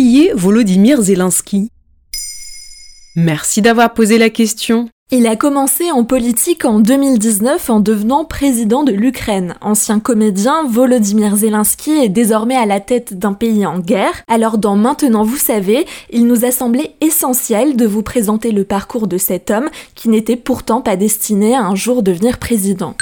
Qui Volodymyr Zelensky? Merci d'avoir posé la question. Il a commencé en politique en 2019 en devenant président de l'Ukraine. Ancien comédien, Volodymyr Zelensky est désormais à la tête d'un pays en guerre. Alors dans Maintenant vous savez, il nous a semblé essentiel de vous présenter le parcours de cet homme qui n'était pourtant pas destiné à un jour devenir président.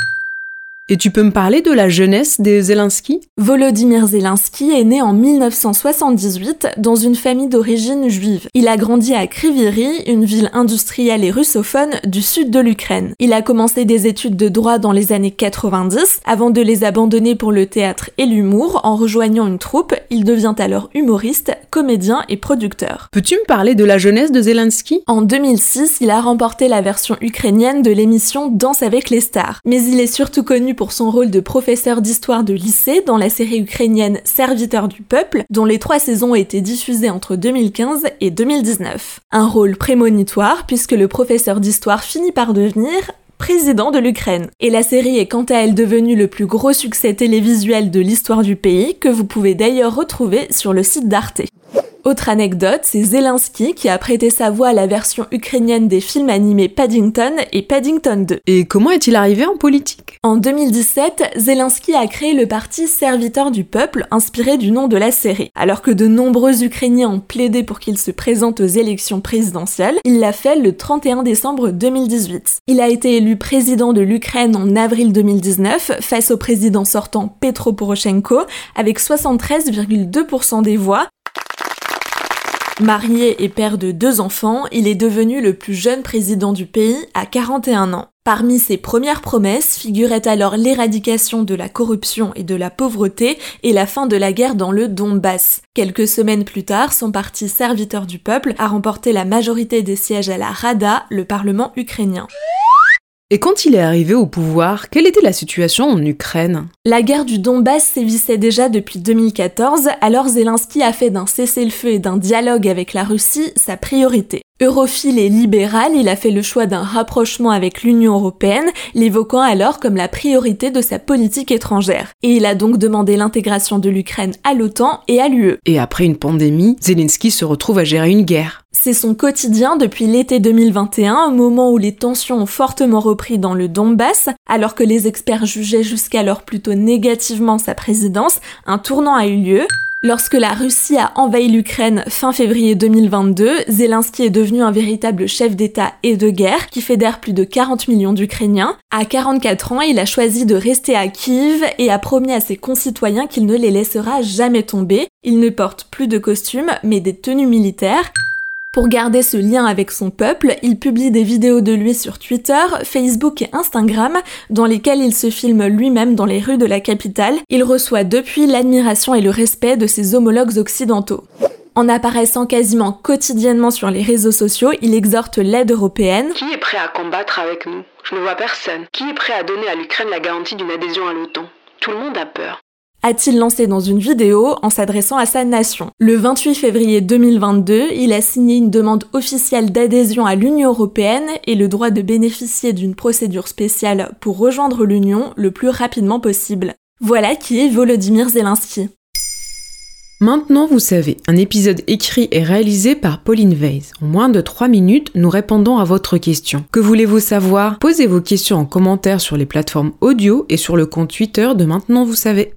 Et tu peux me parler de la jeunesse des Zelensky Volodymyr Zelensky est né en 1978 dans une famille d'origine juive. Il a grandi à Kriviri, une ville industrielle et russophone du sud de l'Ukraine. Il a commencé des études de droit dans les années 90 avant de les abandonner pour le théâtre et l'humour. En rejoignant une troupe, il devient alors humoriste, comédien et producteur. Peux-tu me parler de la jeunesse de Zelensky En 2006, il a remporté la version ukrainienne de l'émission Danse avec les stars. Mais il est surtout connu pour son rôle de professeur d'histoire de lycée dans la série ukrainienne Serviteur du peuple, dont les trois saisons ont été diffusées entre 2015 et 2019. Un rôle prémonitoire puisque le professeur d'histoire finit par devenir président de l'Ukraine. Et la série est quant à elle devenue le plus gros succès télévisuel de l'histoire du pays, que vous pouvez d'ailleurs retrouver sur le site d'Arte. Autre anecdote, c'est Zelensky qui a prêté sa voix à la version ukrainienne des films animés Paddington et Paddington 2. Et comment est-il arrivé en politique? En 2017, Zelensky a créé le parti Serviteur du peuple, inspiré du nom de la série. Alors que de nombreux Ukrainiens ont plaidé pour qu'il se présente aux élections présidentielles, il l'a fait le 31 décembre 2018. Il a été élu président de l'Ukraine en avril 2019 face au président sortant Petro Poroshenko avec 73,2% des voix Marié et père de deux enfants, il est devenu le plus jeune président du pays à 41 ans. Parmi ses premières promesses figurait alors l'éradication de la corruption et de la pauvreté et la fin de la guerre dans le Donbass. Quelques semaines plus tard, son parti serviteur du peuple a remporté la majorité des sièges à la Rada, le parlement ukrainien. Et quand il est arrivé au pouvoir, quelle était la situation en Ukraine? La guerre du Donbass sévissait déjà depuis 2014, alors Zelensky a fait d'un cessez-le-feu et d'un dialogue avec la Russie sa priorité. Europhile et libéral, il a fait le choix d'un rapprochement avec l'Union européenne, l'évoquant alors comme la priorité de sa politique étrangère. Et il a donc demandé l'intégration de l'Ukraine à l'OTAN et à l'UE. Et après une pandémie, Zelensky se retrouve à gérer une guerre. C'est son quotidien depuis l'été 2021, au moment où les tensions ont fortement repris dans le Donbass, alors que les experts jugeaient jusqu'alors plutôt négativement sa présidence, un tournant a eu lieu. Lorsque la Russie a envahi l'Ukraine fin février 2022, Zelensky est devenu un véritable chef d'État et de guerre qui fédère plus de 40 millions d'Ukrainiens. À 44 ans, il a choisi de rester à Kiev et a promis à ses concitoyens qu'il ne les laissera jamais tomber. Il ne porte plus de costumes mais des tenues militaires. Pour garder ce lien avec son peuple, il publie des vidéos de lui sur Twitter, Facebook et Instagram, dans lesquelles il se filme lui-même dans les rues de la capitale. Il reçoit depuis l'admiration et le respect de ses homologues occidentaux. En apparaissant quasiment quotidiennement sur les réseaux sociaux, il exhorte l'aide européenne. Qui est prêt à combattre avec nous? Je ne vois personne. Qui est prêt à donner à l'Ukraine la garantie d'une adhésion à l'OTAN? Tout le monde a peur a-t-il lancé dans une vidéo en s'adressant à sa nation. Le 28 février 2022, il a signé une demande officielle d'adhésion à l'Union européenne et le droit de bénéficier d'une procédure spéciale pour rejoindre l'Union le plus rapidement possible. Voilà qui est Volodymyr Zelensky. Maintenant, vous savez, un épisode écrit et réalisé par Pauline Weiss. En moins de 3 minutes, nous répondons à votre question. Que voulez-vous savoir? Posez vos questions en commentaire sur les plateformes audio et sur le compte Twitter de Maintenant, vous savez.